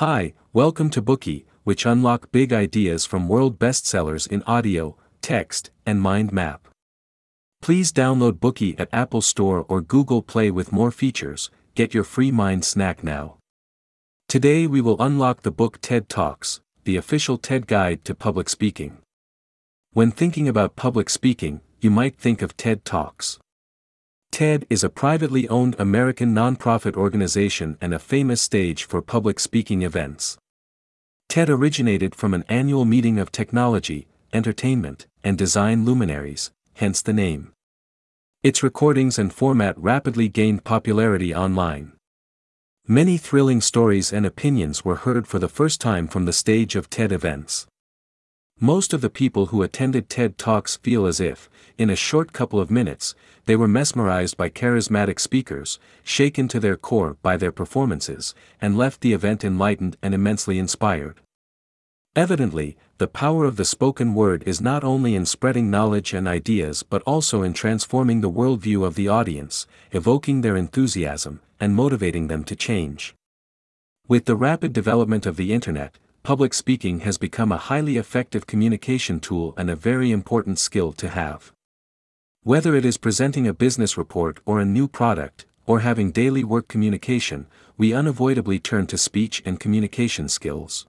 Hi, welcome to Bookey, which unlock big ideas from world bestsellers in audio, text, and mind map. Please download Bookey at Apple Store or Google Play with more features. Get your free mind snack now. Today we will unlock the book TED Talks, the official TED guide to public speaking. When thinking about public speaking, you might think of TED Talks. TED is a privately owned American nonprofit organization and a famous stage for public speaking events. TED originated from an annual meeting of technology, entertainment, and design luminaries, hence the name. Its recordings and format rapidly gained popularity online. Many thrilling stories and opinions were heard for the first time from the stage of TED events. Most of the people who attended TED Talks feel as if, in a short couple of minutes, they were mesmerized by charismatic speakers, shaken to their core by their performances, and left the event enlightened and immensely inspired. Evidently, the power of the spoken word is not only in spreading knowledge and ideas but also in transforming the worldview of the audience, evoking their enthusiasm, and motivating them to change. With the rapid development of the Internet, public speaking has become a highly effective communication tool and a very important skill to have. Whether it is presenting a business report or a new product, or having daily work communication, we unavoidably turn to speech and communication skills.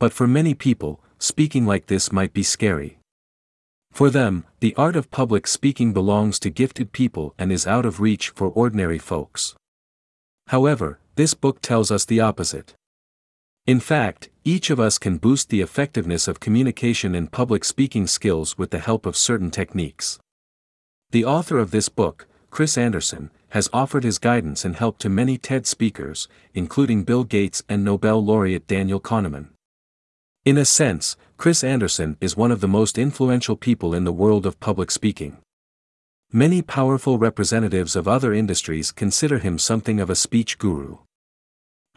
But for many people, speaking like this might be scary. For them, the art of public speaking belongs to gifted people and is out of reach for ordinary folks. However, this book tells us the opposite. In fact, each of us can boost the effectiveness of communication and public speaking skills with the help of certain techniques. The author of this book, Chris Anderson, has offered his guidance and help to many TED speakers, including Bill Gates and Nobel laureate Daniel Kahneman. In a sense, Chris Anderson is one of the most influential people in the world of public speaking. Many powerful representatives of other industries consider him something of a speech guru.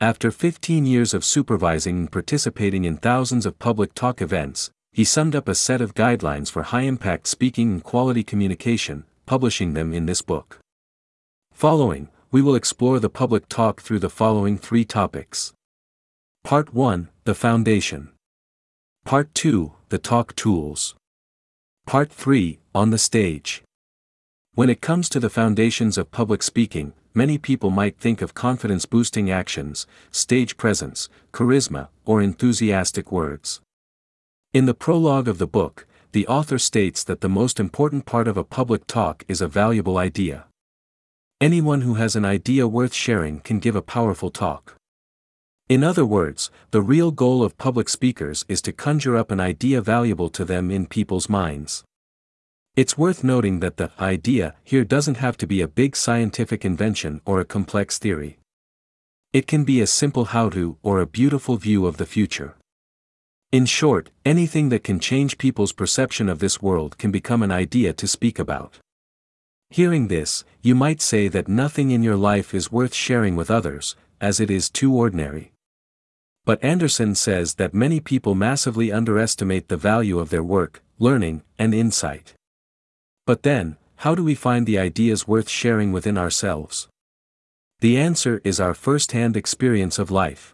After 15 years of supervising and participating in thousands of public talk events, he summed up a set of guidelines for high impact speaking and quality communication, publishing them in this book. Following, we will explore the public talk through the following three topics. Part 1 The Foundation. Part 2 The Talk Tools. Part 3 On the Stage. When it comes to the foundations of public speaking, many people might think of confidence boosting actions, stage presence, charisma, or enthusiastic words. In the prologue of the book, the author states that the most important part of a public talk is a valuable idea. Anyone who has an idea worth sharing can give a powerful talk. In other words, the real goal of public speakers is to conjure up an idea valuable to them in people's minds. It's worth noting that the idea here doesn't have to be a big scientific invention or a complex theory. It can be a simple how to or a beautiful view of the future. In short, anything that can change people's perception of this world can become an idea to speak about. Hearing this, you might say that nothing in your life is worth sharing with others, as it is too ordinary. But Anderson says that many people massively underestimate the value of their work, learning, and insight. But then, how do we find the ideas worth sharing within ourselves? The answer is our first hand experience of life.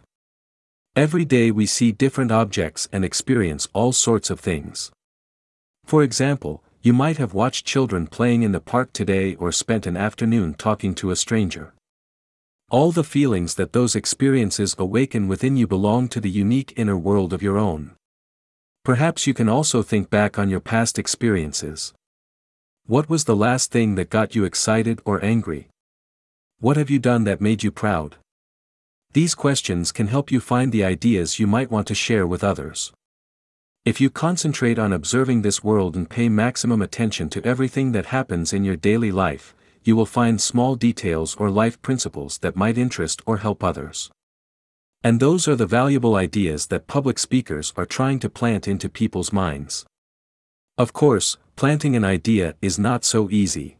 Every day we see different objects and experience all sorts of things. For example, you might have watched children playing in the park today or spent an afternoon talking to a stranger. All the feelings that those experiences awaken within you belong to the unique inner world of your own. Perhaps you can also think back on your past experiences. What was the last thing that got you excited or angry? What have you done that made you proud? These questions can help you find the ideas you might want to share with others. If you concentrate on observing this world and pay maximum attention to everything that happens in your daily life, you will find small details or life principles that might interest or help others. And those are the valuable ideas that public speakers are trying to plant into people's minds. Of course, planting an idea is not so easy.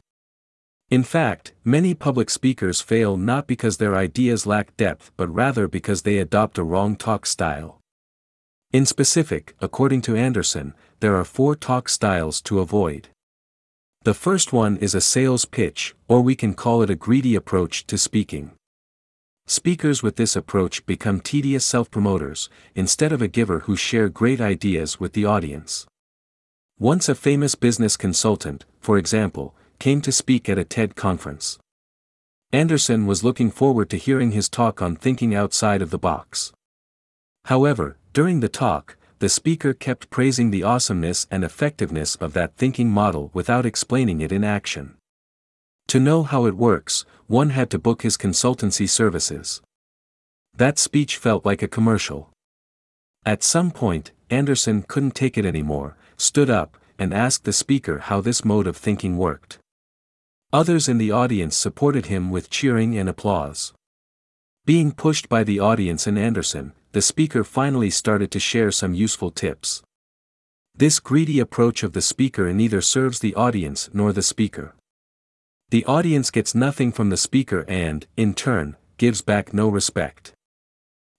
In fact, many public speakers fail not because their ideas lack depth but rather because they adopt a wrong talk style. In specific, according to Anderson, there are four talk styles to avoid. The first one is a sales pitch, or we can call it a greedy approach to speaking. Speakers with this approach become tedious self-promoters, instead of a giver who share great ideas with the audience. Once a famous business consultant, for example, came to speak at a TED conference. Anderson was looking forward to hearing his talk on thinking outside of the box. However, during the talk, the speaker kept praising the awesomeness and effectiveness of that thinking model without explaining it in action. To know how it works, one had to book his consultancy services. That speech felt like a commercial. At some point, Anderson couldn't take it anymore, stood up, and asked the speaker how this mode of thinking worked. Others in the audience supported him with cheering and applause. Being pushed by the audience and Anderson, the speaker finally started to share some useful tips. This greedy approach of the speaker neither serves the audience nor the speaker. The audience gets nothing from the speaker and, in turn, gives back no respect.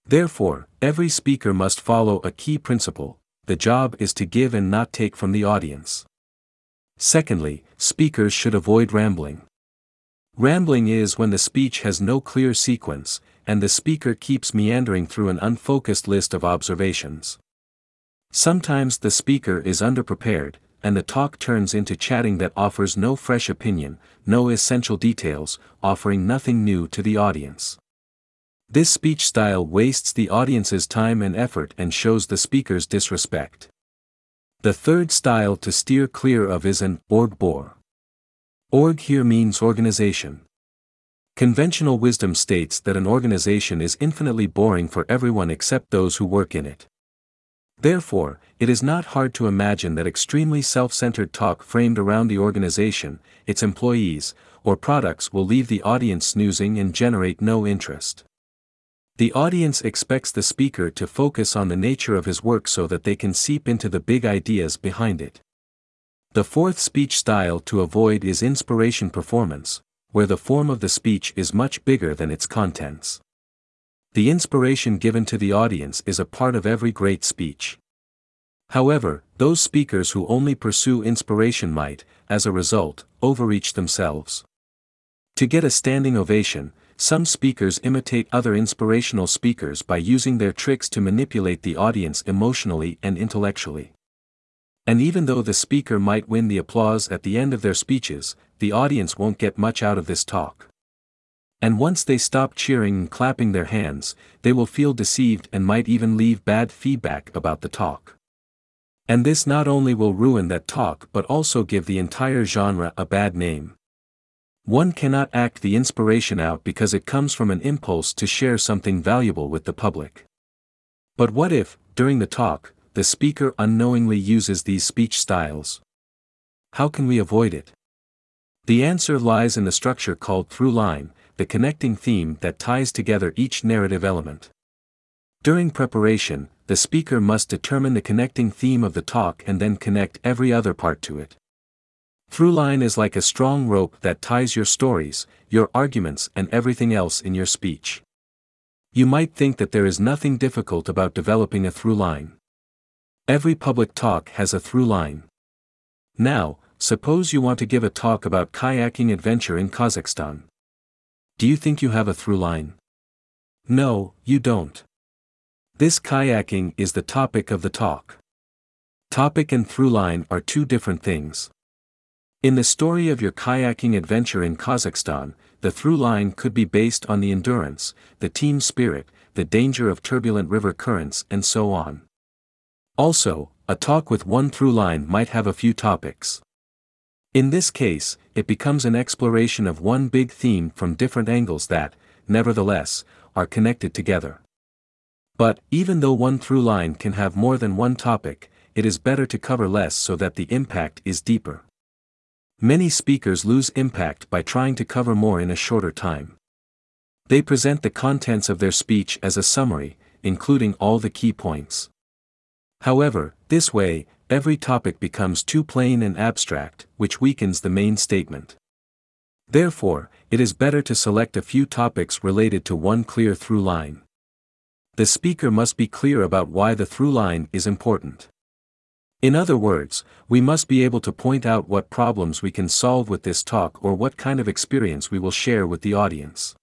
Therefore, every speaker must follow a key principle the job is to give and not take from the audience. Secondly, speakers should avoid rambling. Rambling is when the speech has no clear sequence, and the speaker keeps meandering through an unfocused list of observations. Sometimes the speaker is underprepared, and the talk turns into chatting that offers no fresh opinion, no essential details, offering nothing new to the audience. This speech style wastes the audience's time and effort and shows the speaker's disrespect. The third style to steer clear of is an org bore. Org here means organization. Conventional wisdom states that an organization is infinitely boring for everyone except those who work in it. Therefore, it is not hard to imagine that extremely self-centered talk framed around the organization, its employees, or products will leave the audience snoozing and generate no interest. The audience expects the speaker to focus on the nature of his work so that they can seep into the big ideas behind it. The fourth speech style to avoid is inspiration performance, where the form of the speech is much bigger than its contents. The inspiration given to the audience is a part of every great speech. However, those speakers who only pursue inspiration might, as a result, overreach themselves. To get a standing ovation, some speakers imitate other inspirational speakers by using their tricks to manipulate the audience emotionally and intellectually. And even though the speaker might win the applause at the end of their speeches, the audience won't get much out of this talk. And once they stop cheering and clapping their hands, they will feel deceived and might even leave bad feedback about the talk. And this not only will ruin that talk but also give the entire genre a bad name. One cannot act the inspiration out because it comes from an impulse to share something valuable with the public. But what if, during the talk, the speaker unknowingly uses these speech styles? How can we avoid it? The answer lies in the structure called through line, the connecting theme that ties together each narrative element. During preparation, the speaker must determine the connecting theme of the talk and then connect every other part to it. Throughline is like a strong rope that ties your stories, your arguments and everything else in your speech. You might think that there is nothing difficult about developing a throughline. Every public talk has a throughline. Now, suppose you want to give a talk about kayaking adventure in Kazakhstan. Do you think you have a throughline? No, you don't. This kayaking is the topic of the talk. Topic and throughline are two different things. In the story of your kayaking adventure in Kazakhstan, the through line could be based on the endurance, the team spirit, the danger of turbulent river currents and so on. Also, a talk with one through line might have a few topics. In this case, it becomes an exploration of one big theme from different angles that, nevertheless, are connected together. But, even though one through line can have more than one topic, it is better to cover less so that the impact is deeper. Many speakers lose impact by trying to cover more in a shorter time. They present the contents of their speech as a summary, including all the key points. However, this way, every topic becomes too plain and abstract, which weakens the main statement. Therefore, it is better to select a few topics related to one clear through line. The speaker must be clear about why the through line is important. In other words, we must be able to point out what problems we can solve with this talk or what kind of experience we will share with the audience.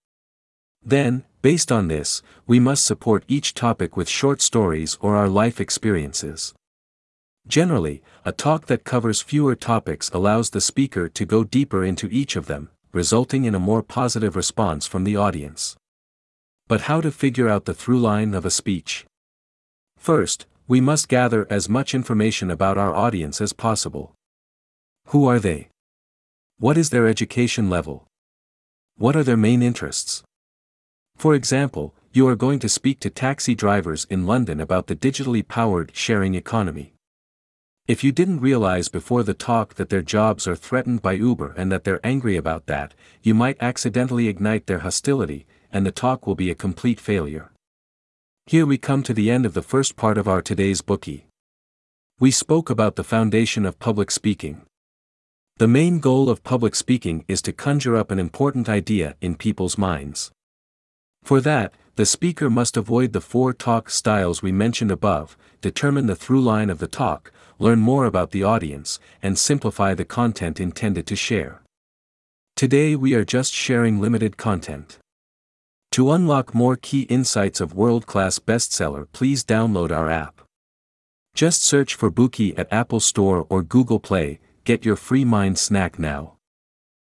Then, based on this, we must support each topic with short stories or our life experiences. Generally, a talk that covers fewer topics allows the speaker to go deeper into each of them, resulting in a more positive response from the audience. But how to figure out the through line of a speech? First, we must gather as much information about our audience as possible. Who are they? What is their education level? What are their main interests? For example, you are going to speak to taxi drivers in London about the digitally powered sharing economy. If you didn't realize before the talk that their jobs are threatened by Uber and that they're angry about that, you might accidentally ignite their hostility, and the talk will be a complete failure. Here we come to the end of the first part of our today's Bookey. We spoke about the foundation of public speaking. The main goal of public speaking is to conjure up an important idea in people's minds. For that, the speaker must avoid the four talk styles we mentioned above, determine the through line of the talk, learn more about the audience, and simplify the content intended to share. Today we are just sharing limited content. To unlock more key insights of world-class bestseller please download our app. Just search for Bookey at Apple Store or Google Play, get your free mind snack now.